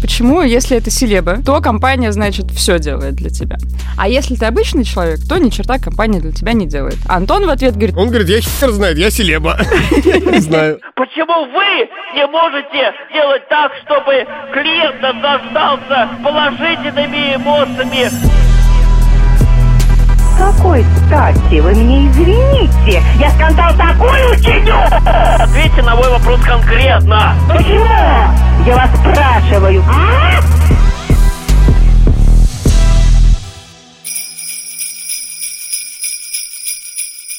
почему, если это селеба, то компания, значит, все делает для тебя. А если ты обычный человек, то ни черта компания для тебя не делает. Антон в ответ говорит... Он говорит, я хер знает, я селеба. Не знаю. Почему вы не можете делать так, чтобы клиент наслаждался положительными эмоциями? какой стати? Вы мне извините. Я скандал такой учиню! Ответьте на мой вопрос конкретно. Почему? Я вас спрашиваю. А?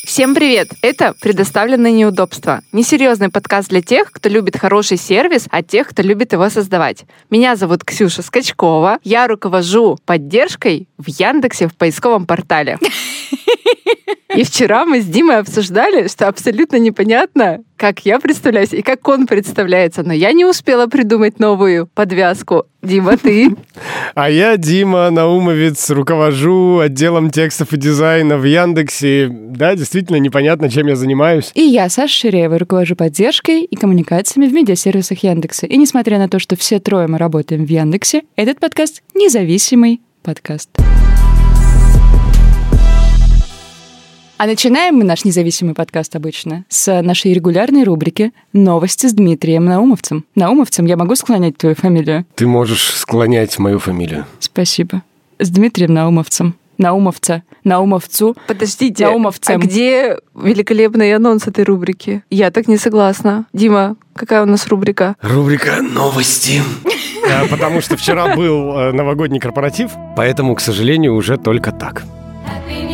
Всем привет! Это «Предоставленные неудобства». Несерьезный подкаст для тех, кто любит хороший сервис, а тех, кто любит его создавать. Меня зовут Ксюша Скачкова. Я руковожу поддержкой в Яндексе в поисковом портале. И вчера мы с Димой обсуждали, что абсолютно непонятно, как я представляюсь и как он представляется. Но я не успела придумать новую подвязку. Дима, ты? А я Дима Наумовец, руковожу отделом текстов и дизайна в Яндексе. Да, действительно непонятно, чем я занимаюсь. И я, Саша Ширеева, руковожу поддержкой и коммуникациями в медиасервисах Яндекса. И несмотря на то, что все трое мы работаем в Яндексе, этот подкаст независимый подкаст. А начинаем мы наш независимый подкаст обычно с нашей регулярной рубрики «Новости с Дмитрием Наумовцем». Наумовцем я могу склонять твою фамилию? Ты можешь склонять мою фамилию. Спасибо. С Дмитрием Наумовцем. Наумовца, Наумовцу. Подождите, Наумовцем. а где великолепный анонс этой рубрики? Я так не согласна. Дима, какая у нас рубрика? Рубрика «Новости». Да, потому что вчера был э, новогодний корпоратив, поэтому, к сожалению, уже только так. Happy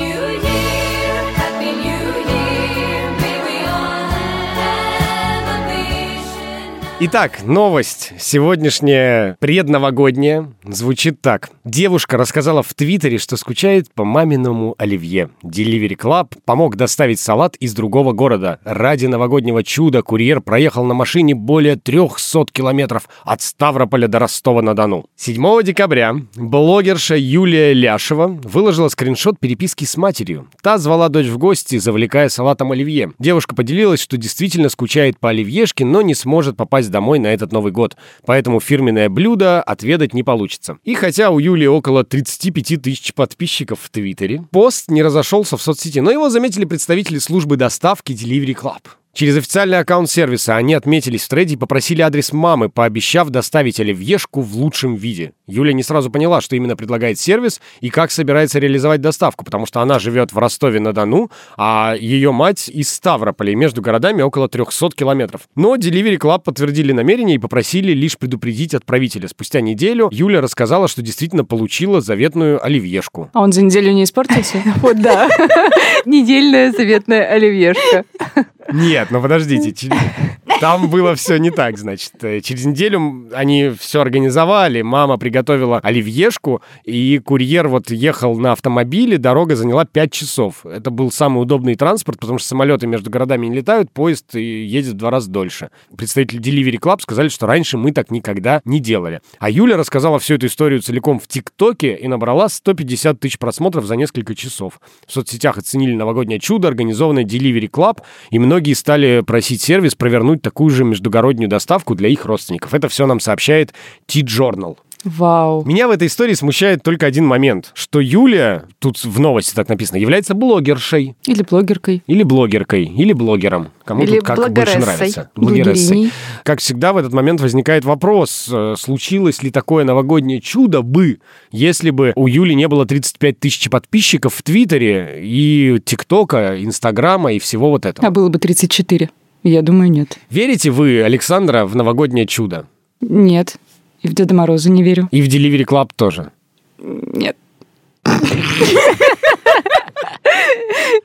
Итак, новость сегодняшняя предновогодняя звучит так. Девушка рассказала в Твиттере, что скучает по маминому оливье. Delivery Club помог доставить салат из другого города. Ради новогоднего чуда курьер проехал на машине более 300 километров от Ставрополя до Ростова-на-Дону. 7 декабря блогерша Юлия Ляшева выложила скриншот переписки с матерью. Та звала дочь в гости, завлекая салатом оливье. Девушка поделилась, что действительно скучает по оливьешке, но не сможет попасть домой на этот Новый год. Поэтому фирменное блюдо отведать не получится. И хотя у Юлии около 35 тысяч подписчиков в Твиттере, пост не разошелся в соцсети, но его заметили представители службы доставки Delivery Club. Через официальный аккаунт сервиса они отметились в трейде и попросили адрес мамы, пообещав доставить оливьешку в лучшем виде. Юля не сразу поняла, что именно предлагает сервис и как собирается реализовать доставку, потому что она живет в Ростове-на-Дону, а ее мать из Ставрополя, и между городами около 300 километров. Но Delivery Club подтвердили намерение и попросили лишь предупредить отправителя. Спустя неделю Юля рассказала, что действительно получила заветную оливьешку. А он за неделю не испортился? Вот да. Недельная заветная оливьешка. Нет, ну подождите. Там было все не так, значит. Э, Через неделю они все организовали. Мама приготовила оливьешку, и курьер вот ехал на автомобиле. Дорога заняла 5 часов. Это был самый удобный транспорт, потому что самолеты между городами не летают, поезд едет в два раза дольше. Представители Delivery Club сказали, что раньше мы так никогда не делали. А Юля рассказала всю эту историю целиком в ТикТоке и набрала 150 тысяч просмотров за несколько часов. В соцсетях оценили новогоднее чудо, организованное Delivery Club, и многие стали просить сервис провернуть такую же междугороднюю доставку для их родственников. Это все нам сообщает T-Journal. Вау. Меня в этой истории смущает только один момент, что Юля, тут в новости так написано, является блогершей. Или блогеркой. Или блогеркой, или блогером. Кому Или тут как больше блогерессой. нравится. Блогериней. Как всегда, в этот момент возникает вопрос, э, случилось ли такое новогоднее чудо бы, если бы у Юли не было 35 тысяч подписчиков в Твиттере и ТикТока, Инстаграма и всего вот этого. А было бы 34. Я думаю, нет. Верите вы, Александра, в новогоднее чудо? Нет. И в Деда Мороза не верю. И в Delivery Club тоже? Нет.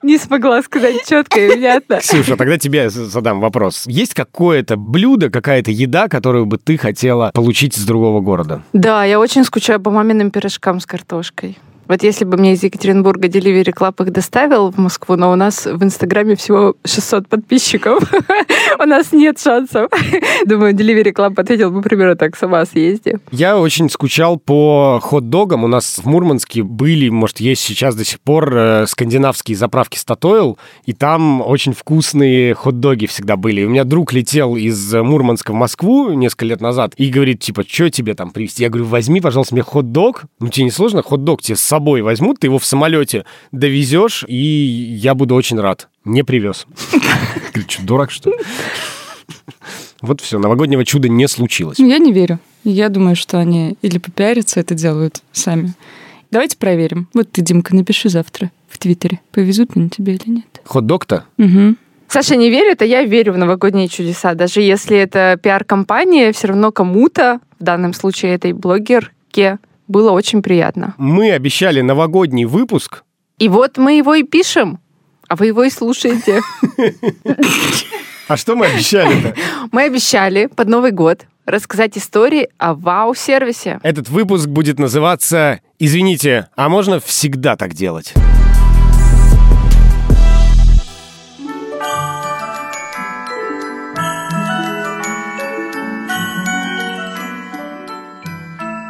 Не смогла сказать четко и внятно. Ксюша, тогда тебе задам вопрос. Есть какое-то блюдо, какая-то еда, которую бы ты хотела получить из другого города? Да, я очень скучаю по маминым пирожкам с картошкой. Вот если бы мне из Екатеринбурга Delivery Club их доставил в Москву, но у нас в Инстаграме всего 600 подписчиков, у нас нет шансов. Думаю, Delivery Club ответил бы примерно так, сама съезди. Я очень скучал по хот-догам. У нас в Мурманске были, может, есть сейчас до сих пор э, скандинавские заправки Статойл, и там очень вкусные хот-доги всегда были. У меня друг летел из Мурманска в Москву несколько лет назад и говорит, типа, что тебе там привезти? Я говорю, возьми, пожалуйста, мне хот-дог. Ну, тебе не сложно? Хот-дог тебе с собой возьмут, ты его в самолете довезешь, и я буду очень рад. Не привез. Что, дурак, что ли? Вот все, новогоднего чуда не случилось. Ну, я не верю. Я думаю, что они или попиарятся это делают сами. Давайте проверим. Вот ты, Димка, напиши завтра в Твиттере, повезут они тебе или нет. Хот-дог-то? Угу. Саша не верит, а я верю в новогодние чудеса. Даже если это пиар-компания, все равно кому-то, в данном случае этой блогерке, было очень приятно. Мы обещали новогодний выпуск. И вот мы его и пишем, а вы его и слушаете. А что мы обещали-то? Мы обещали под Новый год рассказать истории о вау-сервисе. Этот выпуск будет называться «Извините, а можно всегда так делать?»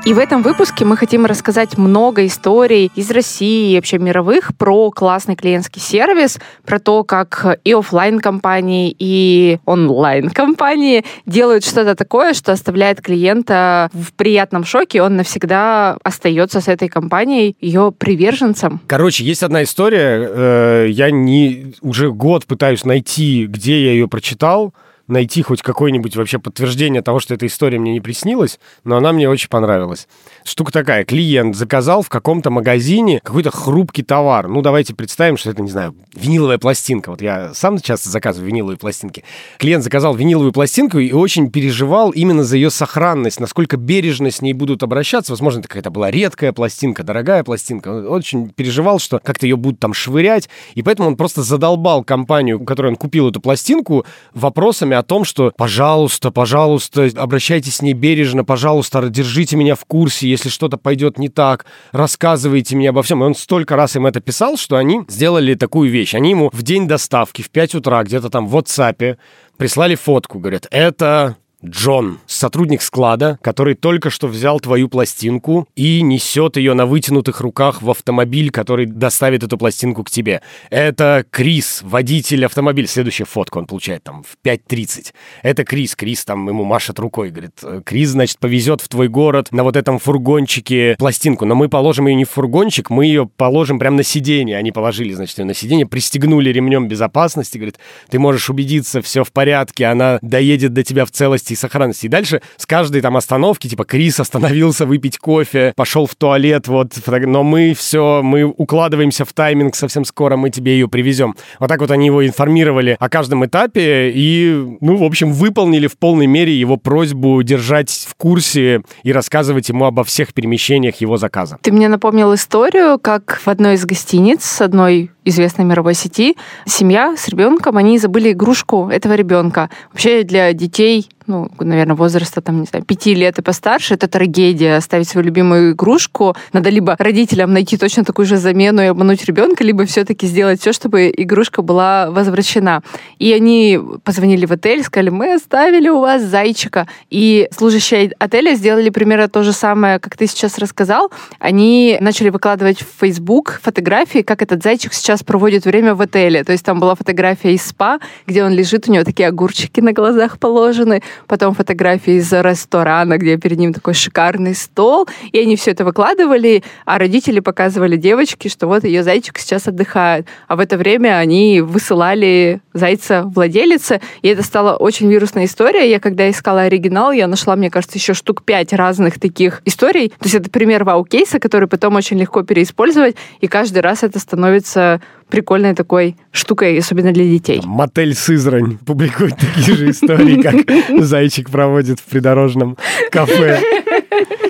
И в этом выпуске мы хотим рассказать много историй из России и вообще мировых про классный клиентский сервис, про то, как и офлайн компании и онлайн компании делают что-то такое, что оставляет клиента в приятном шоке, он навсегда остается с этой компанией ее приверженцем. Короче, есть одна история, э, я не уже год пытаюсь найти, где я ее прочитал, найти хоть какое-нибудь вообще подтверждение того, что эта история мне не приснилась, но она мне очень понравилась. Штука такая, клиент заказал в каком-то магазине какой-то хрупкий товар. Ну, давайте представим, что это, не знаю, виниловая пластинка. Вот я сам часто заказываю виниловые пластинки. Клиент заказал виниловую пластинку и очень переживал именно за ее сохранность, насколько бережно с ней будут обращаться. Возможно, это какая-то была редкая пластинка, дорогая пластинка. Он очень переживал, что как-то ее будут там швырять, и поэтому он просто задолбал компанию, у которой он купил эту пластинку, вопросами о том, что пожалуйста, пожалуйста, обращайтесь с ней бережно, пожалуйста, держите меня в курсе, если что-то пойдет не так, рассказывайте мне обо всем. И он столько раз им это писал, что они сделали такую вещь. Они ему в день доставки в 5 утра где-то там в WhatsApp прислали фотку, говорят, это Джон, сотрудник склада, который только что взял твою пластинку и несет ее на вытянутых руках в автомобиль, который доставит эту пластинку к тебе. Это Крис, водитель автомобиля. Следующая фотка он получает там в 5.30. Это Крис. Крис там ему машет рукой, говорит, Крис, значит, повезет в твой город на вот этом фургончике пластинку, но мы положим ее не в фургончик, мы ее положим прямо на сиденье. Они положили, значит, ее на сиденье, пристегнули ремнем безопасности, говорит, ты можешь убедиться, все в порядке, она доедет до тебя в целости и сохранности. И дальше с каждой там остановки, типа, Крис остановился выпить кофе, пошел в туалет, вот, но мы все, мы укладываемся в тайминг, совсем скоро мы тебе ее привезем. Вот так вот они его информировали о каждом этапе и, ну, в общем, выполнили в полной мере его просьбу держать в курсе и рассказывать ему обо всех перемещениях его заказа. Ты мне напомнил историю, как в одной из гостиниц одной известной мировой сети семья с ребенком, они забыли игрушку этого ребенка. Вообще для детей ну, наверное, возраста, там, не знаю, пяти лет и постарше, это трагедия оставить свою любимую игрушку. Надо либо родителям найти точно такую же замену и обмануть ребенка, либо все-таки сделать все, чтобы игрушка была возвращена. И они позвонили в отель, сказали, мы оставили у вас зайчика. И служащие отеля сделали примерно то же самое, как ты сейчас рассказал. Они начали выкладывать в Facebook фотографии, как этот зайчик сейчас проводит время в отеле. То есть там была фотография из спа, где он лежит, у него такие огурчики на глазах положены, потом фотографии из ресторана, где перед ним такой шикарный стол, и они все это выкладывали, а родители показывали девочке, что вот ее зайчик сейчас отдыхает. А в это время они высылали зайца владелице, и это стала очень вирусная история. Я когда искала оригинал, я нашла, мне кажется, еще штук пять разных таких историй. То есть это пример вау-кейса, который потом очень легко переиспользовать, и каждый раз это становится прикольной такой штукой, особенно для детей. Мотель Сызрань публикует такие же истории, как зайчик проводит в придорожном кафе.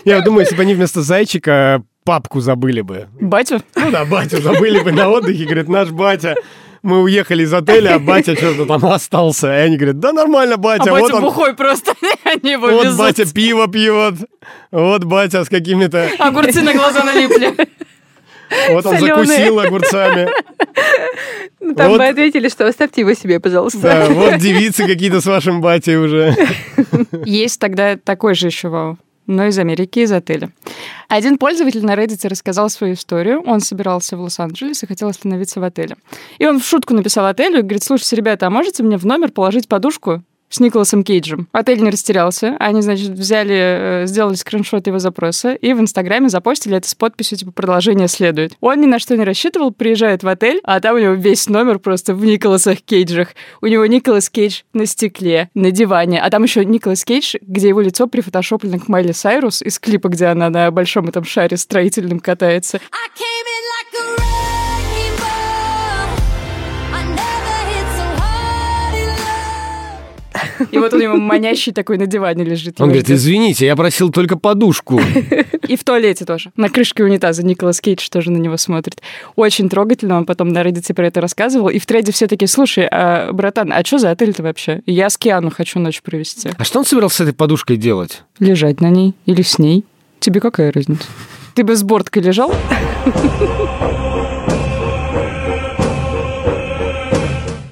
Я думаю, если бы они вместо зайчика папку забыли бы. Батю? Ну да, батю забыли бы на отдыхе. Говорит, наш батя, мы уехали из отеля, а батя что-то там остался. И они говорят, да нормально, батя. А вот батя он, бухой просто. Они его вот везут. батя пиво пьет. Вот батя с какими-то... Огурцы на глаза налипли. Вот он закусил огурцами. Ну, Там Вот. бы ответили, что оставьте его себе, пожалуйста. Да, вот девицы какие-то с вашим батей уже. Есть тогда такой же еще вау но из Америки, из отеля. Один пользователь на Reddit рассказал свою историю. Он собирался в Лос-Анджелес и хотел остановиться в отеле. И он в шутку написал отелю и говорит, слушайте, ребята, а можете мне в номер положить подушку с Николасом Кейджем. Отель не растерялся. Они, значит, взяли, э, сделали скриншот его запроса и в Инстаграме запостили это с подписью, типа, продолжение следует. Он ни на что не рассчитывал, приезжает в отель, а там у него весь номер просто в Николасах Кейджах. У него Николас Кейдж на стекле, на диване, а там еще Николас Кейдж, где его лицо прифотошоплено к Майли Сайрус из клипа, где она на большом этом шаре строительном катается. I came in И вот у него манящий такой на диване лежит. Он его говорит, извините, я просил только подушку. И в туалете тоже. На крышке унитаза Николас Кейдж тоже на него смотрит. Очень трогательно. Он потом на Reddit про это рассказывал. И в треде все таки слушай, а, братан, а что за отель-то вообще? Я с Киану хочу ночь провести. А что он собирался с этой подушкой делать? Лежать на ней или с ней? Тебе какая разница? Ты бы с борткой лежал?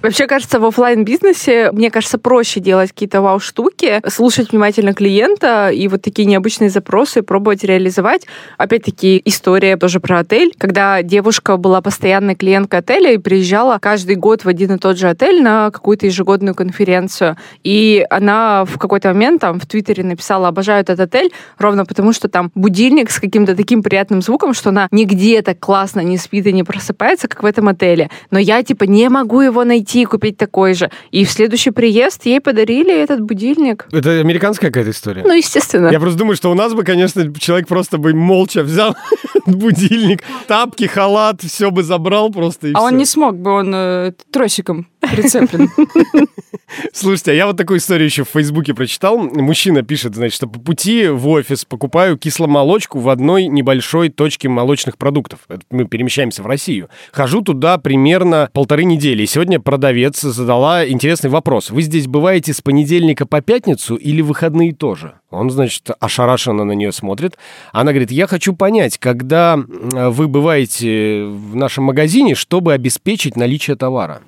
Вообще, кажется, в оффлайн бизнесе мне кажется, проще делать какие-то вау-штуки, слушать внимательно клиента и вот такие необычные запросы пробовать реализовать. Опять-таки, история тоже про отель, когда девушка была постоянной клиенткой отеля и приезжала каждый год в один и тот же отель на какую-то ежегодную конференцию. И она в какой-то момент там в Твиттере написала «Обожаю этот отель», ровно потому, что там будильник с каким-то таким приятным звуком, что она нигде так классно не спит и не просыпается, как в этом отеле. Но я, типа, не могу его найти и купить такой же. И в следующий приезд ей подарили этот будильник. Это американская какая-то история? Ну, естественно. Я просто думаю, что у нас бы, конечно, человек просто бы молча взял будильник, тапки, халат, все бы забрал просто и А он всё. не смог бы, он э, тросиком прицеплен. Слушайте, а я вот такую историю еще в Фейсбуке прочитал. Мужчина пишет, значит, что по пути в офис покупаю кисломолочку в одной небольшой точке молочных продуктов. Мы перемещаемся в Россию. Хожу туда примерно полторы недели. И сегодня продавец задала интересный вопрос. Вы здесь бываете с понедельника по пятницу или выходные тоже? Он, значит, ошарашенно на нее смотрит. Она говорит, я хочу понять, когда м, вы бываете в нашем магазине, чтобы обеспечить наличие товара.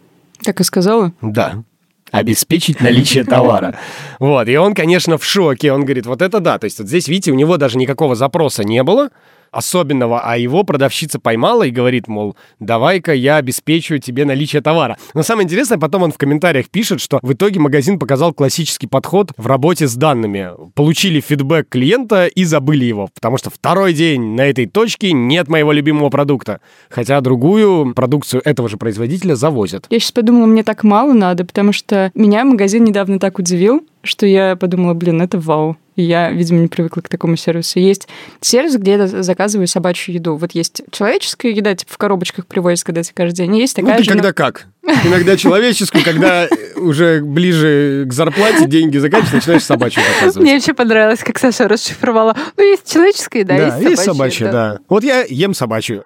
Так и сказала. Да. Обеспечить наличие товара. Вот, и он, конечно, в шоке. Он говорит, вот это да. То есть вот здесь, видите, у него даже никакого запроса не было особенного, а его продавщица поймала и говорит, мол, давай-ка я обеспечу тебе наличие товара. Но самое интересное, потом он в комментариях пишет, что в итоге магазин показал классический подход в работе с данными. Получили фидбэк клиента и забыли его, потому что второй день на этой точке нет моего любимого продукта. Хотя другую продукцию этого же производителя завозят. Я сейчас подумала, мне так мало надо, потому что меня магазин недавно так удивил, что я подумала, блин, это вау. И я, видимо, не привыкла к такому сервису. Есть сервис, где я заказываю собачью еду. Вот есть человеческая еда, типа в коробочках привозят, когда тебе каждый день. Есть Ну, такая ты же... когда как? Иногда человеческую, когда уже ближе к зарплате деньги заканчиваются, начинаешь собачью заказывать. Мне вообще понравилось, как Саша расшифровала. Ну, есть человеческая, да, Да, есть есть собачья. собачья, да. Вот я ем собачью.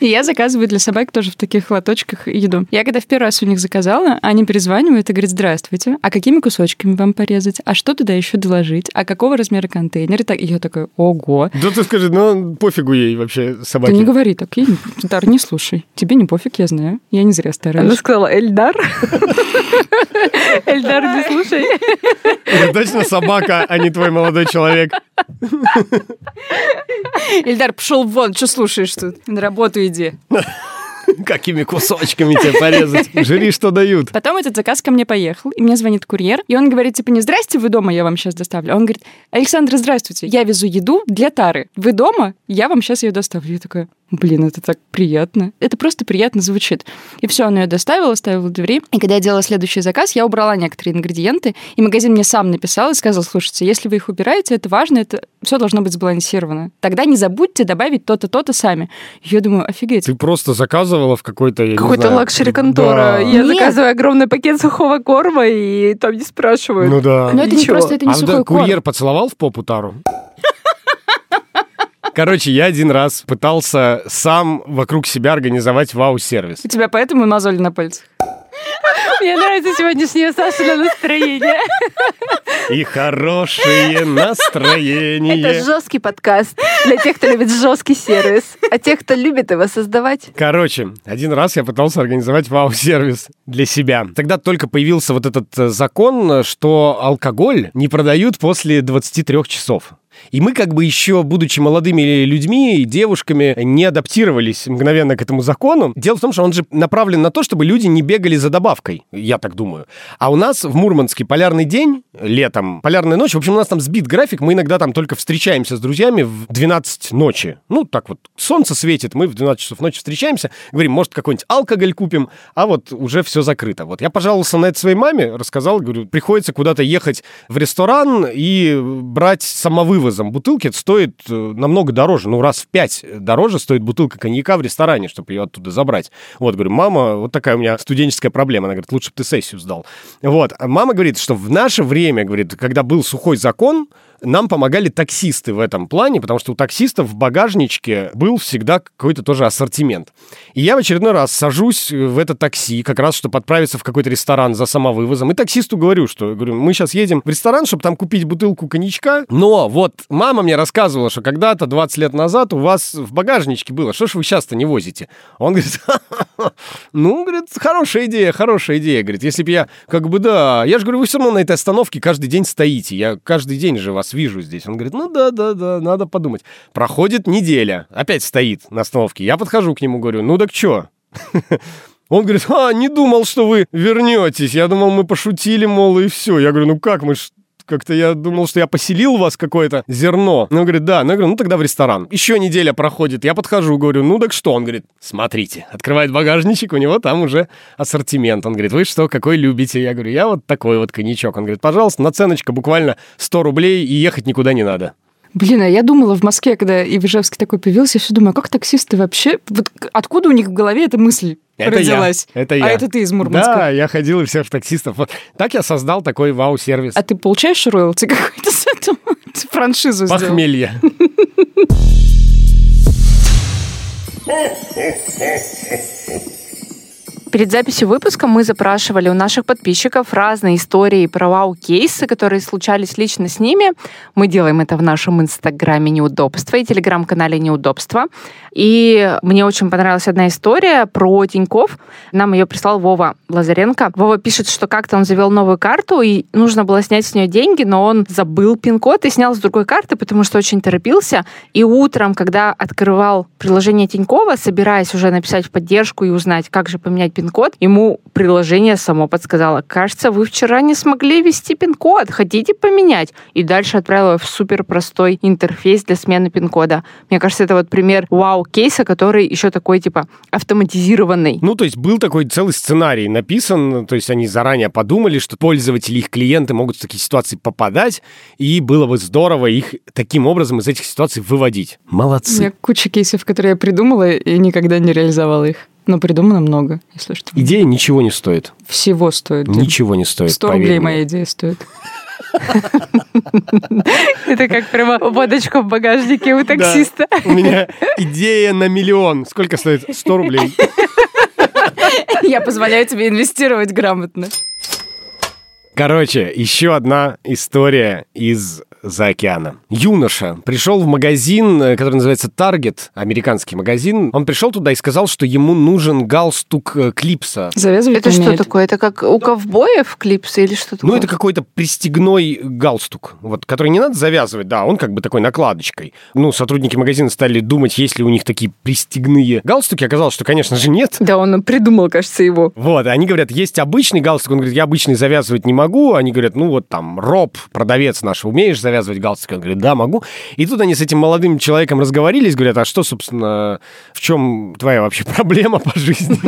И я заказываю для собак тоже в таких лоточках еду. Я когда в первый раз у них заказала, они перезванивают и говорят, здравствуйте, а какими кусочками вам порезать? А что туда еще доложить? А какого размера контейнер? И так- и я такая, ого. Да ты скажи, ну пофигу ей вообще Ты собаке. не говори так, не- Дар, не слушай. Тебе не пофиг, я знаю. Я не зря Она стараюсь. сказала, Эльдар. Эльдар, не слушай. Это точно собака, а не твой молодой человек. Ильдар, пошел вон, что слушаешь тут? На работу иди. Какими кусочками тебе порезать? Жри, что дают. Потом этот заказ ко мне поехал, и мне звонит курьер, и он говорит, типа, не здрасте, вы дома, я вам сейчас доставлю. А Он говорит, Александра, здравствуйте, я везу еду для Тары. Вы дома? Я вам сейчас ее доставлю. Я такая, блин, это так приятно. Это просто приятно звучит. И все, он ее доставил, оставил в двери. И когда я делала следующий заказ, я убрала некоторые ингредиенты, и магазин мне сам написал и сказал, слушайте, если вы их убираете, это важно, это все должно быть сбалансировано. Тогда не забудьте добавить то-то, то-то сами. Я думаю, офигеть. Ты просто заказывала в какой-то, я не Какой-то лакшери-контора. Да. Я Нет. заказываю огромный пакет сухого корма, и там не спрашивают. Ну да. Но это не Ничего. просто, это не а сухой да, корм. курьер поцеловал в попу Тару? Короче, я один раз пытался сам вокруг себя организовать вау-сервис. У тебя поэтому мозоль на пальцах? Мне нравится сегодняшнее Сашино настроение. и хорошее настроение. Это жесткий подкаст для тех, кто любит жесткий сервис, а тех, кто любит его создавать. Короче, один раз я пытался организовать вау-сервис для себя. Тогда только появился вот этот э, закон, что алкоголь не продают после 23 часов. И мы как бы еще, будучи молодыми людьми и девушками, не адаптировались мгновенно к этому закону. Дело в том, что он же направлен на то, чтобы люди не бегали за добавкой, я так думаю. А у нас в Мурманске полярный день, летом, полярная ночь. В общем, у нас там сбит график, мы иногда там только встречаемся с друзьями в 12 ночи. Ну, так вот, солнце светит, мы в 12 часов ночи встречаемся, говорим, может, какой-нибудь алкоголь купим, а вот уже все закрыто. Вот я пожаловался на это своей маме, рассказал, говорю, приходится куда-то ехать в ресторан и брать самовывозом бутылки. Стоит э, намного дороже, ну, раз в пять дороже стоит бутылка коньяка в ресторане, чтобы ее оттуда забрать. Вот, говорю, мама, вот такая у меня студенческая проблема. Она говорит, лучше бы ты сессию сдал. Вот. А мама говорит, что в наше время, говорит, когда был сухой закон, нам помогали таксисты в этом плане, потому что у таксистов в багажничке был всегда какой-то тоже ассортимент. И я в очередной раз сажусь в это такси, как раз, чтобы отправиться в какой-то ресторан за самовывозом, и таксисту говорю, что говорю, мы сейчас едем в ресторан, чтобы там купить бутылку коньячка, но вот мама мне рассказывала, что когда-то 20 лет назад у вас в багажничке было, что ж вы сейчас-то не возите? Он говорит, ну, говорит, хорошая идея, хорошая идея, говорит, если бы я, как бы, да, я же говорю, вы все равно на этой остановке каждый день стоите, я каждый день же вас вижу здесь. Он говорит, ну да, да, да, надо подумать. Проходит неделя, опять стоит на остановке. Я подхожу к нему, говорю, ну так что? Он говорит, а, не думал, что вы вернетесь. Я думал, мы пошутили, мол, и все. Я говорю, ну как мы ж как-то я думал, что я поселил вас какое-то зерно. Ну, говорит, да. Ну, я говорю, ну, тогда в ресторан. Еще неделя проходит. Я подхожу, говорю, ну, так что? Он говорит, смотрите. Открывает багажничек, у него там уже ассортимент. Он говорит, вы что, какой любите? Я говорю, я вот такой вот коньячок. Он говорит, пожалуйста, наценочка буквально 100 рублей, и ехать никуда не надо. Блин, а я думала в Москве, когда Ивжевский такой появился, я все думаю, а как таксисты вообще... Вот откуда у них в голове эта мысль Это родилась? я. Это А я. это ты из Мурманска? Да, я ходил и всех таксистов. Вот так я создал такой вау-сервис. А ты получаешь роялти какой-то с этого? Ты франшизу сделал? Перед записью выпуска мы запрашивали у наших подписчиков разные истории про вау-кейсы, которые случались лично с ними. Мы делаем это в нашем инстаграме «Неудобства» и телеграм-канале «Неудобства». И мне очень понравилась одна история про Тиньков. Нам ее прислал Вова Лазаренко. Вова пишет, что как-то он завел новую карту, и нужно было снять с нее деньги, но он забыл пин-код и снял с другой карты, потому что очень торопился. И утром, когда открывал приложение Тинькова, собираясь уже написать в поддержку и узнать, как же поменять пин-код, ему приложение само подсказало, кажется, вы вчера не смогли ввести пин-код, хотите поменять? И дальше отправило в супер простой интерфейс для смены пин-кода. Мне кажется, это вот пример вау-кейса, который еще такой, типа, автоматизированный. Ну, то есть был такой целый сценарий написан, то есть они заранее подумали, что пользователи, их клиенты могут в такие ситуации попадать, и было бы здорово их таким образом из этих ситуаций выводить. У Молодцы. меня куча кейсов, которые я придумала и никогда не реализовала их. Но придумано много, если что. Идея ничего не стоит. Всего стоит. Ничего не стоит. 100 поверь рублей мне. моя идея стоит. Это как прямо водочка в багажнике у таксиста. У меня идея на миллион. Сколько стоит? 100 рублей. Я позволяю тебе инвестировать грамотно. Короче, еще одна история из за океана. Юноша пришел в магазин, э, который называется Target, американский магазин. Он пришел туда и сказал, что ему нужен галстук э, Клипса. Завязывать Это что умеет. такое? Это как у ковбоев клипсы или что такое? Ну, это какой-то пристегной галстук, вот, который не надо завязывать, да, он как бы такой накладочкой. Ну, сотрудники магазина стали думать, есть ли у них такие пристегные галстуки. Оказалось, что, конечно же, нет. Да, он придумал, кажется, его. Вот, они говорят, есть обычный галстук. Он говорит, я обычный завязывать не могу. Они говорят, ну вот там, Роб, продавец наш, умеешь завязывать галстуки? Он говорит, да, могу. И тут они с этим молодым человеком разговорились, говорят, а что, собственно, в чем твоя вообще проблема по жизни?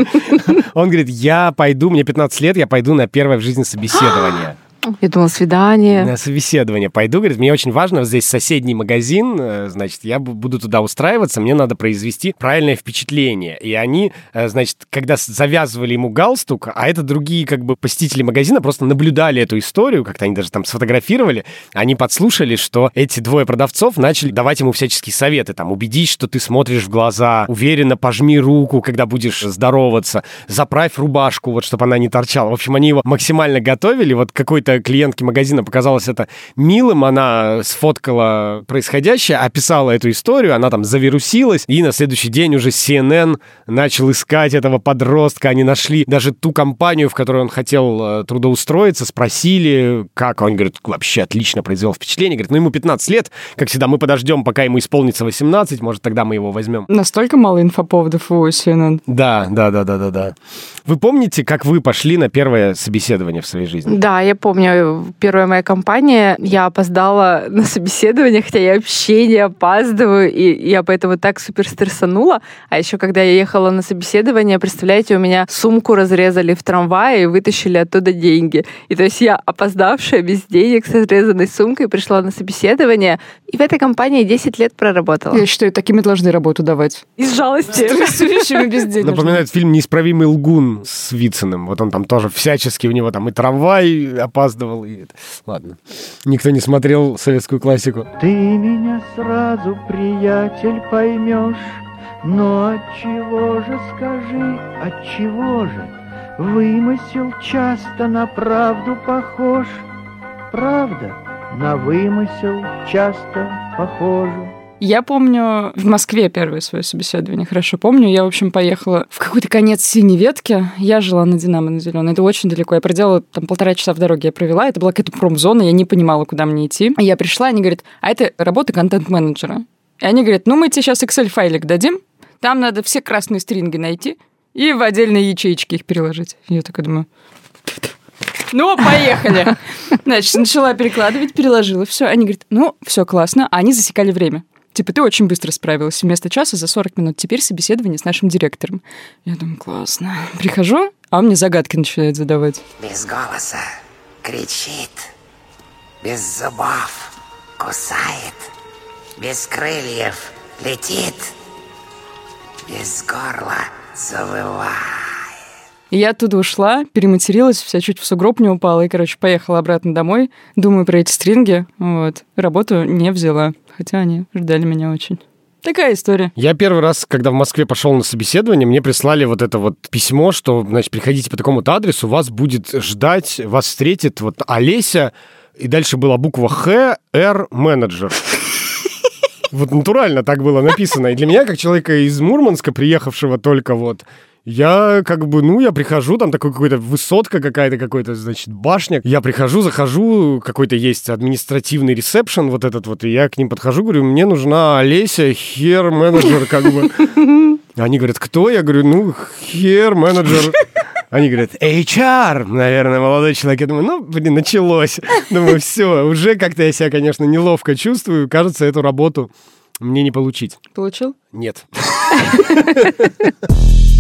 Он говорит, я пойду, мне 15 лет, я пойду на первое в жизни собеседование. Я думала, свидание. На собеседование пойду, говорит, мне очень важно, здесь соседний магазин, э, значит, я бу- буду туда устраиваться, мне надо произвести правильное впечатление. И они, э, значит, когда завязывали ему галстук, а это другие как бы посетители магазина просто наблюдали эту историю, как-то они даже там сфотографировали, они подслушали, что эти двое продавцов начали давать ему всяческие советы, там, убедись, что ты смотришь в глаза, уверенно пожми руку, когда будешь здороваться, заправь рубашку, вот, чтобы она не торчала. В общем, они его максимально готовили, вот какой-то какой-то клиентке магазина показалось это милым, она сфоткала происходящее, описала эту историю, она там завирусилась, и на следующий день уже CNN начал искать этого подростка, они нашли даже ту компанию, в которой он хотел э, трудоустроиться, спросили, как, он говорит, вообще отлично произвел впечатление, говорит, ну ему 15 лет, как всегда, мы подождем, пока ему исполнится 18, может, тогда мы его возьмем. Настолько мало инфоповодов у CNN. Да, да, да, да, да, да. Вы помните, как вы пошли на первое собеседование в своей жизни? Да, я помню, первая моя компания, я опоздала на собеседование, хотя я вообще не опаздываю, и я поэтому так супер стрессанула. А еще, когда я ехала на собеседование, представляете, у меня сумку разрезали в трамвае и вытащили оттуда деньги. И то есть я опоздавшая, без денег, с разрезанной сумкой, пришла на собеседование, и в этой компании 10 лет проработала. Я считаю, такими должны работу давать. Из жалости. Стрессующими без денег. Напоминает фильм «Неисправимый лгун» с Вициным. Вот он там тоже всячески, у него там и трамвай опаздывал. И... Ладно. Никто не смотрел советскую классику. Ты меня сразу, приятель, поймешь, но от чего же, скажи, от чего же? Вымысел часто на правду похож, правда на вымысел часто похожа. Я помню в Москве первое свое собеседование, хорошо помню. Я, в общем, поехала в какой-то конец синей ветки. Я жила на Динамо на Зеленой. Это очень далеко. Я проделала там полтора часа в дороге я провела. Это была какая-то промзона, я не понимала, куда мне идти. Я пришла, они говорят, а это работа контент-менеджера. И они говорят, ну мы тебе сейчас Excel-файлик дадим, там надо все красные стринги найти и в отдельные ячеечки их переложить. Я такая думаю, ну, поехали. Значит, начала перекладывать, переложила все. Они говорят, ну, все классно. А они засекали время. Типа, ты очень быстро справилась. Вместо часа за 40 минут. Теперь собеседование с нашим директором. Я думаю, классно. Прихожу, а он мне загадки начинает задавать. Без голоса кричит, без зубов кусает, без крыльев летит, без горла завывает. И я оттуда ушла, перематерилась, вся чуть в сугроб не упала, и, короче, поехала обратно домой. Думаю про эти стринги. Вот. Работу не взяла, хотя они ждали меня очень. Такая история. Я первый раз, когда в Москве пошел на собеседование, мне прислали вот это вот письмо, что, значит, приходите по такому-то адресу, вас будет ждать, вас встретит вот Олеся, и дальше была буква Х, Р, менеджер. Вот натурально так было написано. И для меня, как человека из Мурманска, приехавшего только вот, я как бы, ну, я прихожу, там такой какой-то высотка какая-то, какой-то, значит, башня. Я прихожу, захожу, какой-то есть административный ресепшн вот этот вот, и я к ним подхожу, говорю, мне нужна Олеся, хер-менеджер, как бы. Они говорят, кто? Я говорю, ну, хер-менеджер. Они говорят, HR, наверное, молодой человек. Я думаю, ну, блин, началось. Думаю, все, уже как-то я себя, конечно, неловко чувствую. Кажется, эту работу мне не получить. Получил? Нет.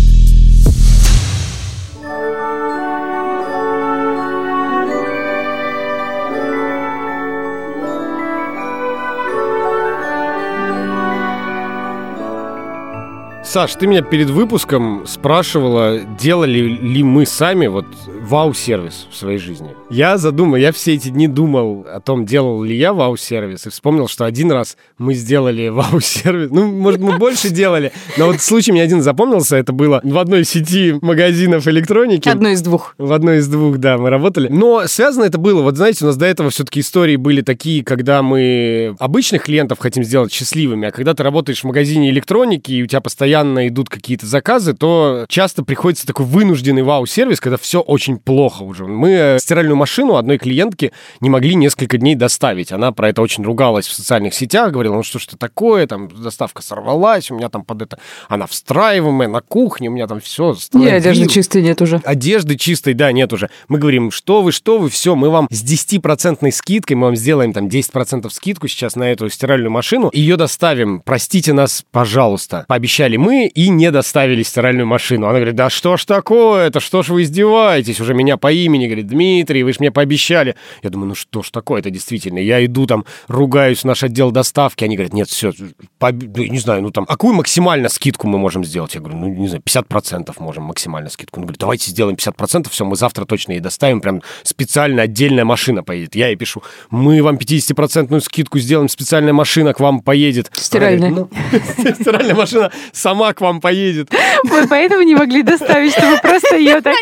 Саш, ты меня перед выпуском спрашивала, делали ли мы сами вот вау-сервис в своей жизни. Я задумал, я все эти дни думал о том, делал ли я вау-сервис, и вспомнил, что один раз мы сделали вау-сервис. Ну, может, мы больше делали, но вот случай мне один запомнился, это было в одной сети магазинов электроники. Одно из двух. В одной из двух, да, мы работали. Но связано это было, вот знаете, у нас до этого все-таки истории были такие, когда мы обычных клиентов хотим сделать счастливыми, а когда ты работаешь в магазине электроники, и у тебя постоянно идут какие-то заказы, то часто приходится такой вынужденный вау-сервис, когда все очень плохо уже. Мы стиральную машину одной клиентке не могли несколько дней доставить. Она про это очень ругалась в социальных сетях, говорила, ну что ж это такое, там доставка сорвалась, у меня там под это, она встраиваемая на кухне, у меня там все И одежды чистой нет уже. Одежды чистой, да, нет уже. Мы говорим, что вы, что вы, все, мы вам с 10% скидкой, мы вам сделаем там 10% скидку сейчас на эту стиральную машину, ее доставим, простите нас, пожалуйста. Пообещали мы и не доставили стиральную машину. Она говорит, да что ж такое, это что ж вы издеваетесь, уже меня по имени, говорит, Дмитрий, вы же мне пообещали. Я думаю, ну что ж такое, это действительно. Я иду там, ругаюсь в наш отдел доставки, они говорят, нет, все, не знаю, ну там, а какую максимально скидку мы можем сделать? Я говорю, ну не знаю, 50% можем максимально скидку. Он говорит, давайте сделаем 50%, все, мы завтра точно ей доставим, прям специально отдельная машина поедет. Я ей пишу, мы вам 50% скидку сделаем, специальная машина к вам поедет. Стиральная. Говорит, «Ну, Стиральная машина сама к вам поедет. Мы поэтому не могли доставить, чтобы просто ее так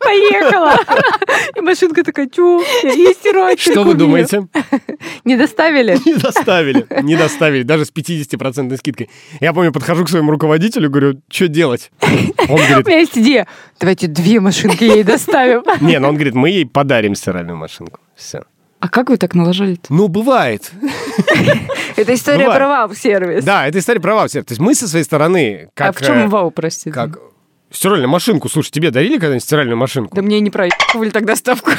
приехала. И машинка такая, чё? И стирать Что вы умею». думаете? Не доставили? Не доставили, не доставили, даже с 50% скидкой. Я помню, подхожу к своему руководителю, говорю, что делать? Он У говорит, меня есть идея. Давайте две машинки ей доставим. не, ну он говорит, мы ей подарим стиральную машинку. Все. А как вы так наложили-то? Ну, бывает. Это история про вау-сервис. Да, это история про ваучер. То есть мы со своей стороны, как... а в чем э, вау, простите? Как... Стиральную машинку. Слушай, тебе дарили когда-нибудь стиральную машинку? Да мне не проехали так доставку.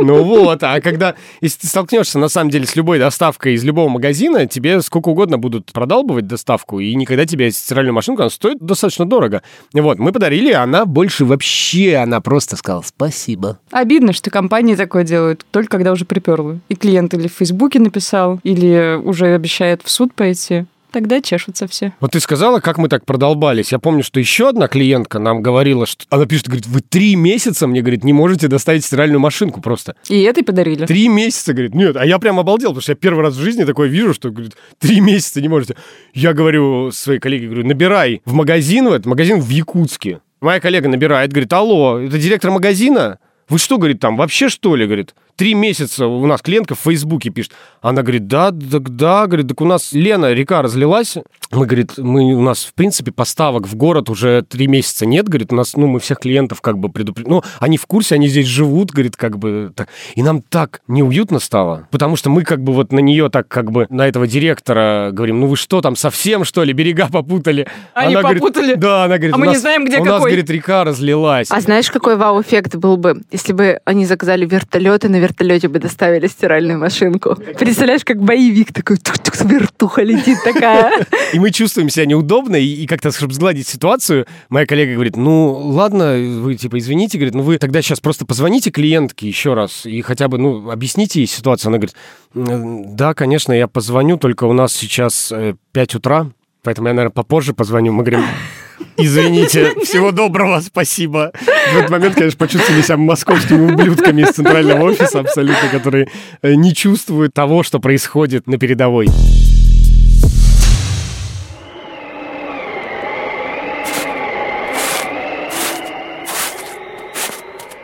Ну вот, а когда, если ты столкнешься на самом деле с любой доставкой из любого магазина, тебе сколько угодно будут продалбывать доставку, и никогда тебе стиральную машинку, она стоит достаточно дорого. Вот, мы подарили, а она больше вообще, она просто сказала спасибо. Обидно, что компании такое делают, только когда уже приперло. И клиент или в Фейсбуке написал, или уже обещает в суд пойти. Тогда чешутся все. Вот ты сказала, как мы так продолбались. Я помню, что еще одна клиентка нам говорила, что она пишет, говорит, вы три месяца, мне, говорит, не можете доставить стиральную машинку просто. И этой подарили. Три месяца, говорит, нет, а я прям обалдел, потому что я первый раз в жизни такое вижу, что, говорит, три месяца не можете. Я говорю своей коллеге, говорю, набирай в магазин, в этот магазин в Якутске. Моя коллега набирает, говорит, алло, это директор магазина? Вы что, говорит, там вообще что ли, говорит? Три месяца у нас клиентка в Фейсбуке пишет. Она говорит, да, да, да, говорит, так у нас Лена, река разлилась. Мы, говорит, мы, у нас, в принципе, поставок в город уже три месяца нет, говорит, у нас, ну, мы всех клиентов как бы предупредили. Ну, они в курсе, они здесь живут, говорит, как бы так. И нам так неуютно стало, потому что мы как бы вот на нее так как бы, на этого директора говорим, ну вы что там, совсем что ли, берега попутали? Они Она говорит, попутали? да, она говорит, А мы не нас- знаем, где у нас, какой. говорит, река разлилась. А знаешь, какой вау-эффект был бы, если бы они заказали вертолет, и на вертолете бы доставили стиральную машинку? Представляешь, как боевик такой, тук-тук, вертуха летит такая. И мы чувствуем себя неудобно, и, как-то, чтобы сгладить ситуацию, моя коллега говорит, ну, ладно, вы, типа, извините, говорит, ну, вы тогда сейчас просто позвоните клиентке еще раз и хотя бы, ну, объясните ей ситуацию. Она говорит, «М, да, конечно, я позвоню, только у нас сейчас э, 5 утра, поэтому я, наверное, попозже позвоню. Мы говорим, извините, всего доброго, спасибо. В этот момент, конечно, почувствовали себя московскими ублюдками из центрального офиса абсолютно, которые э, не чувствуют того, что происходит на передовой.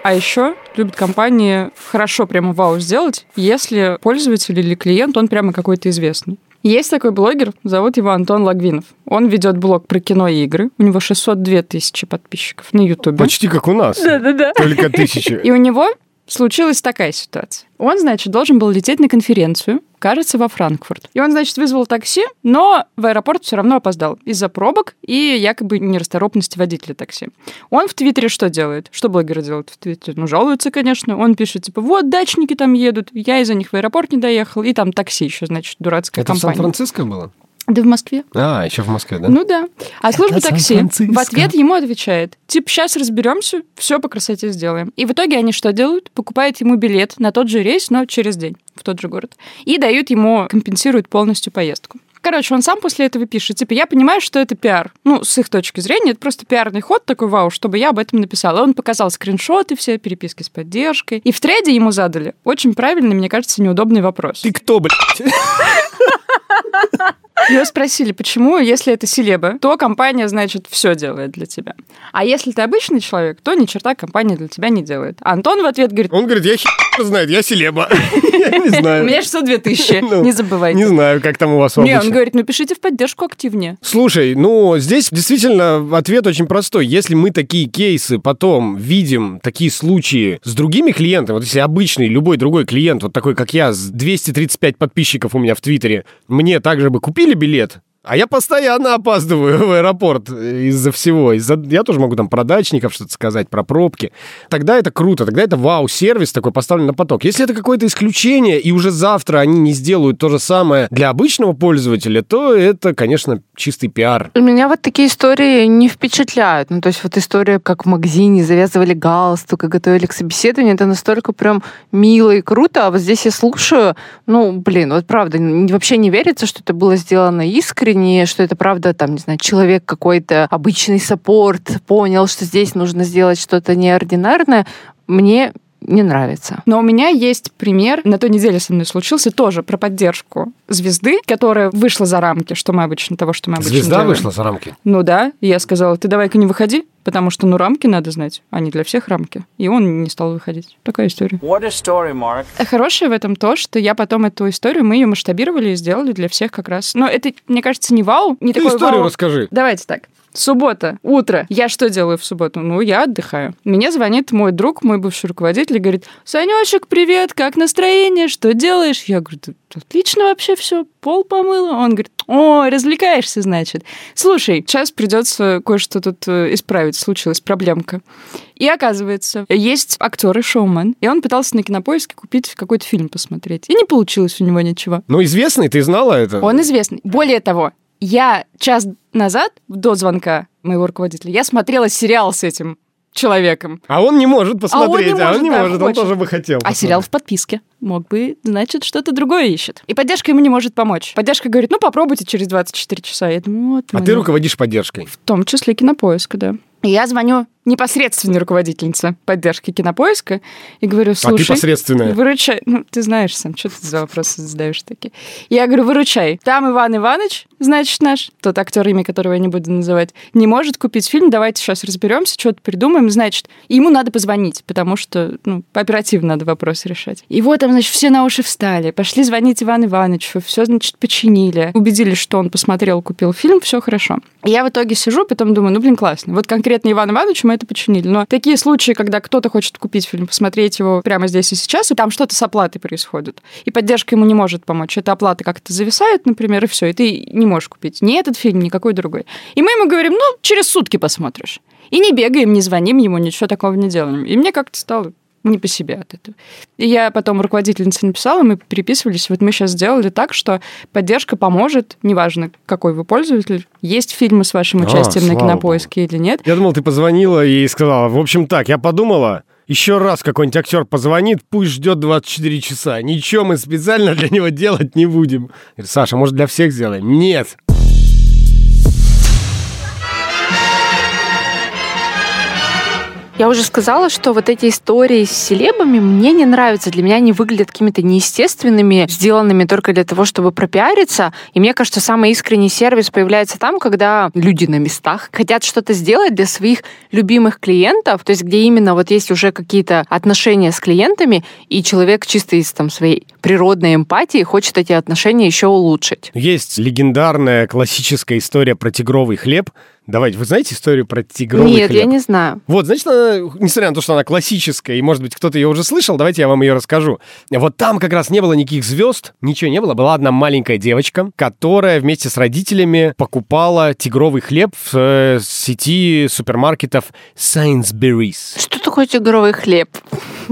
А еще любят компании хорошо прямо вау сделать, если пользователь или клиент, он прямо какой-то известный. Есть такой блогер, зовут его Антон Лагвинов. Он ведет блог про кино и игры. У него 602 тысячи подписчиков на Ютубе. Почти как у нас. Да-да-да. Только тысячи. И у него случилась такая ситуация. Он, значит, должен был лететь на конференцию, кажется, во Франкфурт. И он, значит, вызвал такси, но в аэропорт все равно опоздал из-за пробок и якобы нерасторопности водителя такси. Он в Твиттере что делает? Что блогеры делают в Твиттере? Ну, жалуются, конечно. Он пишет, типа, вот, дачники там едут, я из-за них в аэропорт не доехал, и там такси еще, значит, дурацкая Это в компания. Сан-Франциско было? Да в Москве. А, еще в Москве, да? Ну да. А служба Это такси в ответ ему отвечает, типа, сейчас разберемся, все по красоте сделаем. И в итоге они что делают? Покупают ему билет на тот же рейс, но через день в тот же город. И дают ему, компенсируют полностью поездку. Короче, он сам после этого пишет, типа, я понимаю, что это пиар. Ну, с их точки зрения, это просто пиарный ход такой, вау, чтобы я об этом написала. Он показал скриншоты все, переписки с поддержкой. И в треде ему задали очень правильный, мне кажется, неудобный вопрос. Ты кто, блядь? Его спросили, почему, если это селеба, то компания, значит, все делает для тебя. А если ты обычный человек, то ни черта компания для тебя не делает. А Антон в ответ говорит, Он говорит, я хер знает, я селеба. Я не у знаю. меня 602 тысячи, Ну, не забывайте. Не знаю, как там у вас Не, он говорит, ну пишите в поддержку активнее. Слушай, ну, здесь действительно ответ очень простой. Если мы такие кейсы потом видим, такие случаи с другими клиентами, вот если обычный, любой другой клиент, вот такой, как я, с 235 подписчиков у меня в Твиттере, мне также бы купили билет, а я постоянно опаздываю в аэропорт из-за всего. Из-за... Я тоже могу там про дачников что-то сказать, про пробки. Тогда это круто, тогда это вау-сервис такой поставлен на поток. Если это какое-то исключение, и уже завтра они не сделают то же самое для обычного пользователя, то это, конечно, чистый пиар. Меня вот такие истории не впечатляют. Ну, то есть вот история, как в магазине завязывали галстук и готовили к собеседованию, это настолько прям мило и круто. А вот здесь я слушаю, ну, блин, вот правда, вообще не верится, что это было сделано искренне, что это правда, там, не знаю, человек какой-то, обычный саппорт, понял, что здесь нужно сделать что-то неординарное. Мне не нравится. Но у меня есть пример, на той неделе со мной случился, тоже про поддержку звезды, которая вышла за рамки, что мы обычно, того, что мы обычно Звезда делаем. вышла за рамки. Ну да, и я сказала, ты давай-ка не выходи, потому что, ну, рамки надо знать, а не для всех рамки. И он не стал выходить. Такая история. What a story, Mark. А Хорошее в этом то, что я потом эту историю, мы ее масштабировали и сделали для всех как раз. Но это, мне кажется, не вау, не Ты такой историю вау. расскажи. Давайте так. Суббота, утро. Я что делаю в субботу? Ну, я отдыхаю. Мне звонит мой друг, мой бывший руководитель, и говорит, Санечек, привет, как настроение, что делаешь? Я говорю, «Да отлично вообще все, пол помыла. Он говорит, о, развлекаешься, значит. Слушай, сейчас придется кое-что тут э, исправить, случилась проблемка. И оказывается, есть актер и шоумен, и он пытался на кинопоиске купить какой-то фильм посмотреть. И не получилось у него ничего. Ну, известный, ты знала это? Он известный. Более того, я час назад, до звонка моего руководителя, я смотрела сериал с этим человеком. А он не может посмотреть, не а он может, не да, может, он тоже бы хотел. А посмотреть. сериал в подписке. Мог бы, значит, что-то другое ищет. И поддержка ему не может помочь. Поддержка говорит, ну, попробуйте через 24 часа. Я думаю, вот. А ты руководишь поддержкой. В том числе кинопоиска, да. И я звоню непосредственной руководительнице поддержки кинопоиска и говорю, А ты слушай, посредственная. выручай. Ну, ты знаешь сам, что ты за вопросы задаешь такие. Я говорю, выручай. Там Иван Иванович, значит, наш, тот актер, имя которого я не буду называть, не может купить фильм, давайте сейчас разберемся, что-то придумаем, значит, ему надо позвонить, потому что, ну, оперативно надо вопрос решать. И вот там, значит, все на уши встали, пошли звонить Ивану Ивановичу, все, значит, починили, убедились, что он посмотрел, купил фильм, все хорошо. И я в итоге сижу, потом думаю, ну, блин, классно. Вот конкретно Ивану Ивановичу мы это починили. Но такие случаи, когда кто-то хочет купить фильм, посмотреть его прямо здесь и сейчас, и там что-то с оплатой происходит, и поддержка ему не может помочь. Эта оплата как-то зависает, например, и все, и ты не можешь купить ни этот фильм, ни какой другой. И мы ему говорим, ну, через сутки посмотришь. И не бегаем, не звоним ему, ничего такого не делаем. И мне как-то стало не по себе от этого. И я потом руководительнице написала, мы переписывались. Вот мы сейчас сделали так, что поддержка поможет, неважно, какой вы пользователь, есть фильмы с вашим А, участием на слава кинопоиске или нет. Я думал, ты позвонила и сказала, в общем так, я подумала, еще раз какой-нибудь актер позвонит, пусть ждет 24 часа. Ничего мы специально для него делать не будем. Говорю, Саша, может, для всех сделаем? Нет. Я уже сказала, что вот эти истории с селебами мне не нравятся. Для меня они выглядят какими-то неестественными, сделанными только для того, чтобы пропиариться. И мне кажется, самый искренний сервис появляется там, когда люди на местах хотят что-то сделать для своих любимых клиентов, то есть где именно вот есть уже какие-то отношения с клиентами, и человек чисто из там, своей природной эмпатии хочет эти отношения еще улучшить. Есть легендарная классическая история про тигровый хлеб. Давайте, вы знаете историю про тигровый Нет, хлеб? я не знаю. Вот, значит, она, несмотря на то, что она классическая, и, может быть, кто-то ее уже слышал, давайте я вам ее расскажу. Вот там как раз не было никаких звезд, ничего не было. Была одна маленькая девочка, которая вместе с родителями покупала тигровый хлеб в э, сети супермаркетов Sainsbury's. Что такое тигровый хлеб?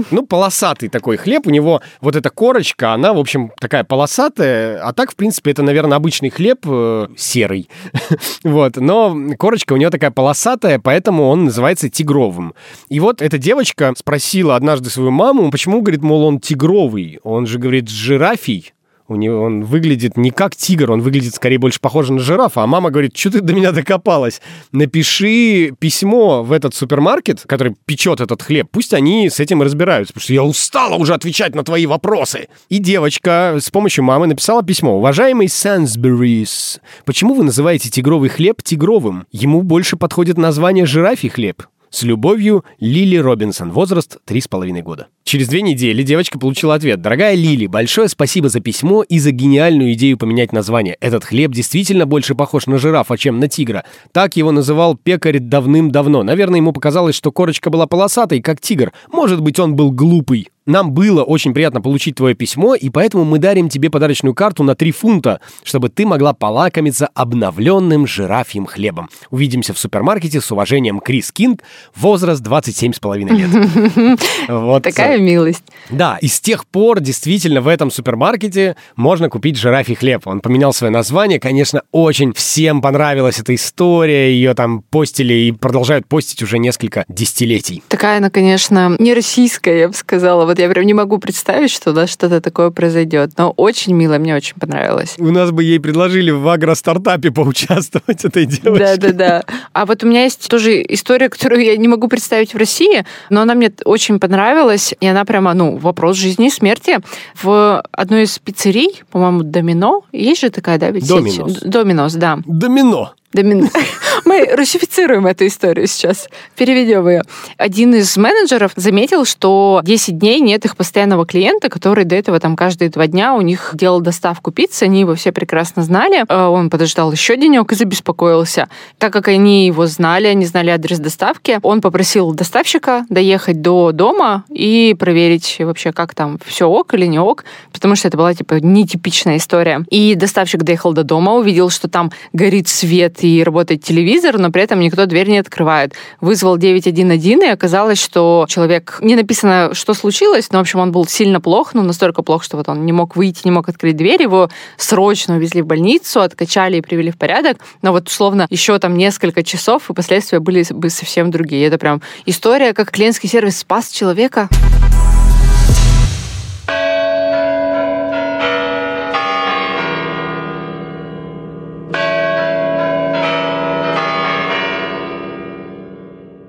Ну, полосатый такой хлеб. У него вот эта корочка, она, в общем, такая полосатая. А так, в принципе, это, наверное, обычный хлеб э, серый. вот. Но корочка у него такая полосатая, поэтому он называется тигровым. И вот эта девочка спросила однажды свою маму, почему, говорит, мол, он тигровый? Он же, говорит, жирафий. У него он выглядит не как тигр, он выглядит скорее больше похоже на жирафа. А мама говорит, что ты до меня докопалась? Напиши письмо в этот супермаркет, который печет этот хлеб. Пусть они с этим разбираются, потому что я устала уже отвечать на твои вопросы. И девочка с помощью мамы написала письмо. Уважаемый Сансберис, почему вы называете тигровый хлеб тигровым? Ему больше подходит название жирафий хлеб. С любовью, Лили Робинсон. Возраст 3,5 года. Через две недели девочка получила ответ. Дорогая Лили, большое спасибо за письмо и за гениальную идею поменять название. Этот хлеб действительно больше похож на жирафа, чем на тигра. Так его называл пекарь давным-давно. Наверное, ему показалось, что корочка была полосатой, как тигр. Может быть, он был глупый. Нам было очень приятно получить твое письмо, и поэтому мы дарим тебе подарочную карту на 3 фунта, чтобы ты могла полакомиться обновленным жирафьим хлебом. Увидимся в супермаркете с уважением Крис Кинг, возраст 27,5 лет. Вот. Такая милость. Да, и с тех пор действительно в этом супермаркете можно купить жирафий хлеб. Он поменял свое название. Конечно, очень всем понравилась эта история. Ее там постили и продолжают постить уже несколько десятилетий. Такая она, конечно, не российская, я бы сказала. Вот я прям не могу представить, что у нас что-то такое произойдет. Но очень мило, мне очень понравилось. У нас бы ей предложили в агро-стартапе поучаствовать этой девочке. Да, да, да. А вот у меня есть тоже история, которую я не могу представить в России, но она мне очень понравилась, и она прямо, ну, вопрос жизни и смерти. В одной из пиццерий, по-моему, Домино, есть же такая, да, ведь сеть? Доминос. Д- Доминос, да. Домино. Домин- Мы русифицируем эту историю сейчас, переведем ее. Один из менеджеров заметил, что 10 дней нет их постоянного клиента, который до этого там каждые два дня у них делал доставку пиццы, они его все прекрасно знали. Э, Он подождал еще денек и забеспокоился. Так как они его знали, они знали адрес доставки, он попросил доставщика доехать до дома и проверить вообще, как там все ок или не ок, потому что это была типа нетипичная история. И доставщик доехал до дома, увидел, что там горит свет и работает телевизор, но при этом никто дверь не открывает. Вызвал 911, и оказалось, что человек... Не написано, что случилось, но, в общем, он был сильно плох, ну, настолько плох, что вот он не мог выйти, не мог открыть дверь, его срочно увезли в больницу, откачали и привели в порядок, но вот, условно, еще там несколько часов, и последствия были бы совсем другие. Это прям история, как клиентский сервис спас человека.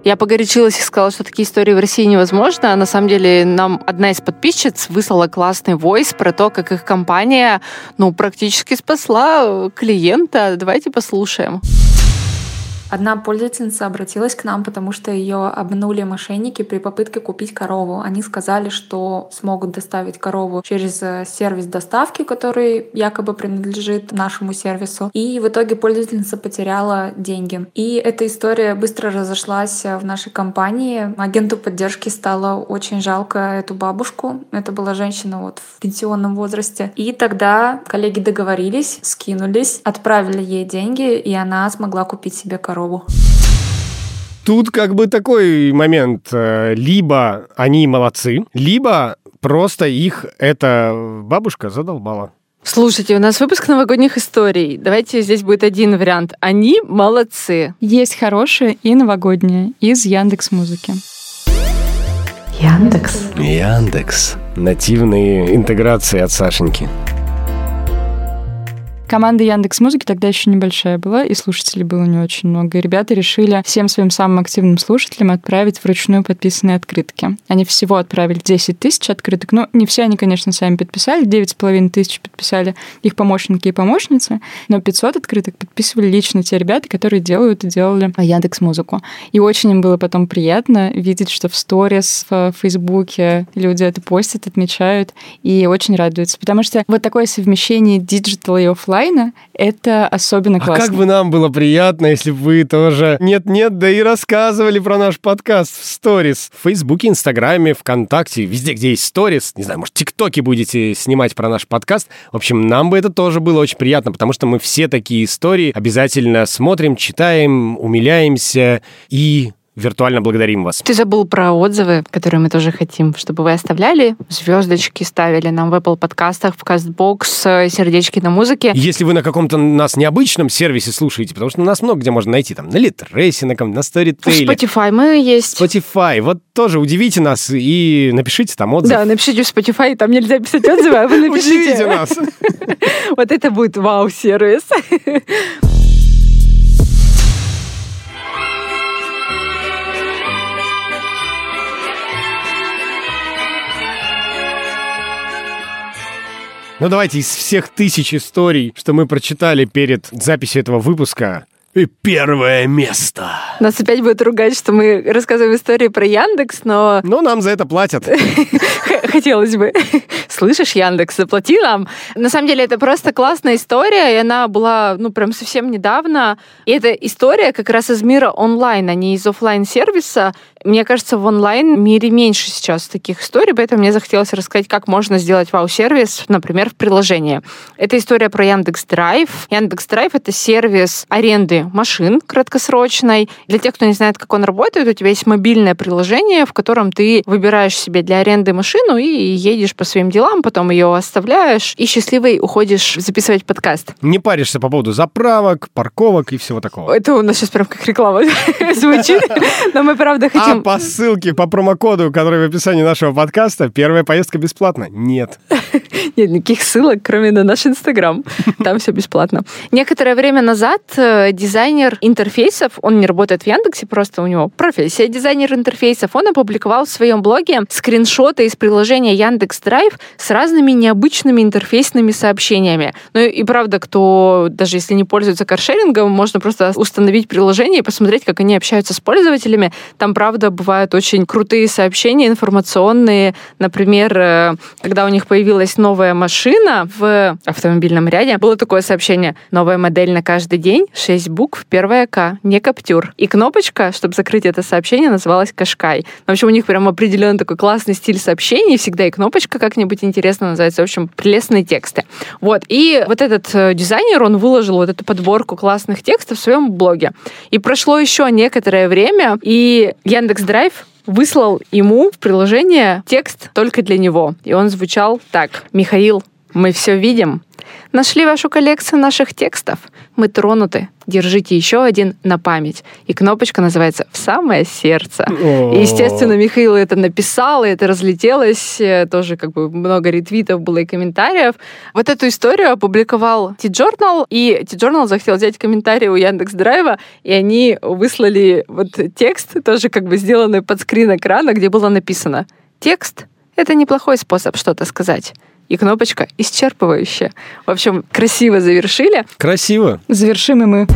Я погорячилась и сказала, что такие истории в России невозможно. А на самом деле нам одна из подписчиц выслала классный войс про то, как их компания ну, практически спасла клиента. Давайте послушаем. Одна пользовательница обратилась к нам, потому что ее обманули мошенники при попытке купить корову. Они сказали, что смогут доставить корову через э, сервис доставки, который якобы принадлежит нашему сервису. И в итоге пользовательница потеряла деньги. И эта история быстро разошлась э, в нашей компании. Агенту поддержки стало очень жалко эту бабушку. Это была женщина вот в пенсионном возрасте. И тогда коллеги договорились, скинулись, отправили ей деньги, и она смогла купить себе корову. Тут как бы такой момент. э, Либо они молодцы, либо просто их эта бабушка задолбала. Слушайте, у нас выпуск новогодних историй. Давайте здесь будет один вариант. Они молодцы. Есть хорошие и новогодние из Яндекс Музыки. Яндекс. Яндекс. Нативные интеграции от Сашеньки. Команда Яндекс Музыки тогда еще небольшая была, и слушателей было не очень много. И ребята решили всем своим самым активным слушателям отправить вручную подписанные открытки. Они всего отправили 10 тысяч открыток. Но не все они, конечно, сами подписали. 9,5 тысяч подписали их помощники и помощницы. Но 500 открыток подписывали лично те ребята, которые делают и делали Яндекс Музыку. И очень им было потом приятно видеть, что в сторис, в Фейсбуке люди это постят, отмечают и очень радуются. Потому что вот такое совмещение диджитала и оффлайна это особенно А классно. как бы нам было приятно, если бы вы тоже нет-нет, да и рассказывали про наш подкаст в сторис. В Фейсбуке, Инстаграме, ВКонтакте, везде, где есть сторис. Не знаю, может, ТикТоке будете снимать про наш подкаст. В общем, нам бы это тоже было очень приятно, потому что мы все такие истории обязательно смотрим, читаем, умиляемся и виртуально благодарим вас. Ты забыл про отзывы, которые мы тоже хотим, чтобы вы оставляли звездочки, ставили нам в Apple подкастах, в Castbox, э, сердечки на музыке. Если вы на каком-то нас необычном сервисе слушаете, потому что нас много где можно найти, там, на Литресе, на, на В Storytel, Spotify мы есть. Spotify. Вот тоже удивите нас и напишите там отзыв. Да, напишите в Spotify, там нельзя писать отзывы, а вы напишите. Удивите нас. Вот это будет вау-сервис. Ну давайте из всех тысяч историй, что мы прочитали перед записью этого выпуска, и первое место. Нас опять будут ругать, что мы рассказываем истории про Яндекс, но Но нам за это платят. хотелось бы. Слышишь, Яндекс, заплати нам. На самом деле это просто классная история, и она была, ну, прям совсем недавно. И эта история как раз из мира онлайн, а не из оффлайн сервиса Мне кажется, в онлайн-мире меньше сейчас таких историй, поэтому мне захотелось рассказать, как можно сделать вау-сервис, например, в приложении. Это история про Яндекс Драйв. Яндекс Драйв — это сервис аренды машин краткосрочной. Для тех, кто не знает, как он работает, у тебя есть мобильное приложение, в котором ты выбираешь себе для аренды машину и едешь по своим делам, потом ее оставляешь и счастливый уходишь записывать подкаст. Не паришься по поводу заправок, парковок и всего такого. Это у нас сейчас прям как реклама звучит, но мы правда хотим по ссылке, по промокоду, который в описании нашего подкаста, первая поездка бесплатна? Нет. Нет никаких ссылок, кроме на наш Инстаграм. Там все бесплатно. Некоторое время назад э, дизайнер интерфейсов, он не работает в Яндексе, просто у него профессия дизайнер интерфейсов, он опубликовал в своем блоге скриншоты из приложения Яндекс Драйв с разными необычными интерфейсными сообщениями. Ну и правда, кто даже если не пользуется каршерингом, можно просто установить приложение и посмотреть, как они общаются с пользователями. Там, правда, бывают очень крутые сообщения информационные. Например, э, когда у них появилась новая машина в автомобильном ряде, было такое сообщение. Новая модель на каждый день, 6 букв, первая К, не Каптюр. И кнопочка, чтобы закрыть это сообщение, называлась Кашкай. В общем, у них прям определенный такой классный стиль сообщений, всегда и кнопочка как-нибудь интересно называется. В общем, прелестные тексты. Вот. И вот этот э, дизайнер, он выложил вот эту подборку классных текстов в своем блоге. И прошло еще некоторое время, и Яндекс Драйв выслал ему в приложение текст только для него. И он звучал так. «Михаил, мы все видим. Нашли вашу коллекцию наших текстов. Мы тронуты. Держите еще один на память. И кнопочка называется «В самое сердце». И, естественно, Михаил это написал, и это разлетелось. э, Тоже как бы много ретвитов было и комментариев. Вот эту историю опубликовал T-Journal, и T-Journal захотел взять комментарии у Яндекс Драйва, и они выслали вот текст, тоже как бы сделанный под скрин экрана, где было написано «Текст — это неплохой способ что-то сказать». И кнопочка исчерпывающая. В общем, красиво завершили. Красиво. Завершим и мы.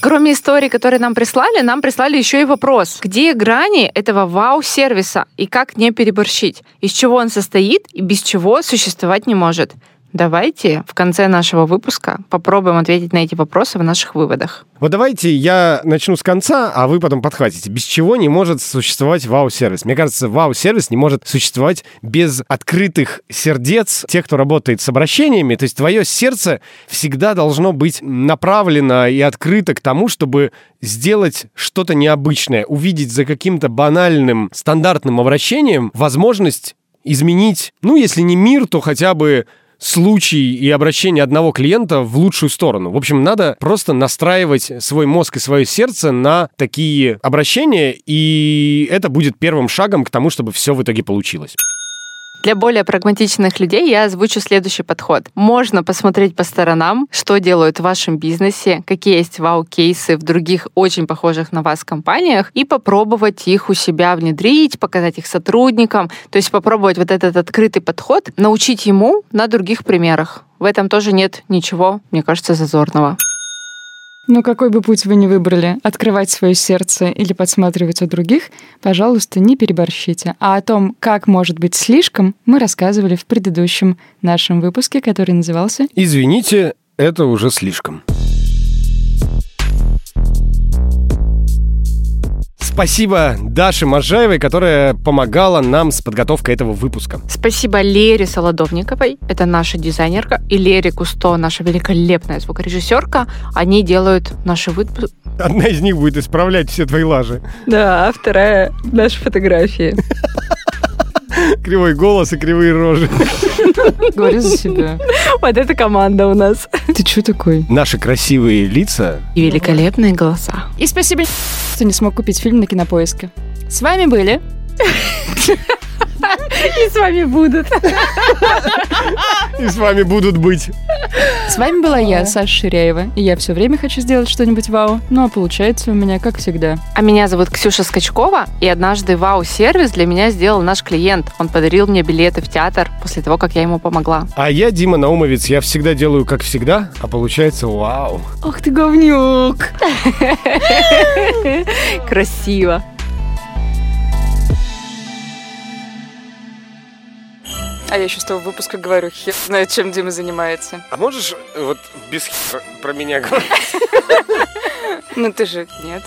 Кроме истории, которые нам прислали, нам прислали еще и вопрос. Где грани этого вау-сервиса и как не переборщить? Из чего он состоит и без чего существовать не может? Давайте в конце нашего выпуска попробуем ответить на эти вопросы в наших выводах. Вот давайте я начну с конца, а вы потом подхватите. Без чего не может существовать вау-сервис? Мне кажется, вау-сервис не может существовать без открытых сердец тех, кто работает с обращениями. То есть твое сердце всегда должно быть направлено и открыто к тому, чтобы сделать что-то необычное, увидеть за каким-то банальным, стандартным обращением возможность изменить, ну, если не мир, то хотя бы случай и обращение одного клиента в лучшую сторону. В общем, надо просто настраивать свой мозг и свое сердце на такие обращения, и это будет первым шагом к тому, чтобы все в итоге получилось. Для более прагматичных людей я озвучу следующий подход. Можно посмотреть по сторонам, что делают в вашем бизнесе, какие есть вау-кейсы в других очень похожих на вас компаниях, и попробовать их у себя внедрить, показать их сотрудникам. То есть попробовать вот этот открытый подход, научить ему на других примерах. В этом тоже нет ничего, мне кажется, зазорного. Ну, какой бы путь вы ни выбрали, открывать свое сердце или подсматривать у других, пожалуйста, не переборщите. А о том, как может быть слишком, мы рассказывали в предыдущем нашем выпуске, который назывался Извините, это уже слишком. Спасибо Даше Можаевой, которая помогала нам с подготовкой этого выпуска. Спасибо Лере Солодовниковой, это наша дизайнерка, и Лере Кусто, наша великолепная звукорежиссерка. Они делают наши выпуски. Одна из них будет исправлять все твои лажи. Да, а вторая наши фотографии. Кривой голос и кривые рожи. «Говори за себя». Вот эта команда у нас. Ты что такой? Наши красивые лица. И великолепные голоса. И спасибо, что не смог купить фильм на Кинопоиске. С вами были И с вами будут. И с вами будут быть. С вами была я, Саша Ширяева, и я все время хочу сделать что-нибудь вау, ну а получается у меня как всегда. А меня зовут Ксюша Скачкова, и однажды вау-сервис для меня сделал наш клиент. Он подарил мне билеты в театр после того, как я ему помогла. А я Дима Наумовец. Я всегда делаю как всегда, а получается вау. Ох ты говнюк! Красиво. А я еще с того выпуска говорю, хер знает, чем Дима занимается. А можешь э, вот без хера про меня говорить? Ну ты же нет.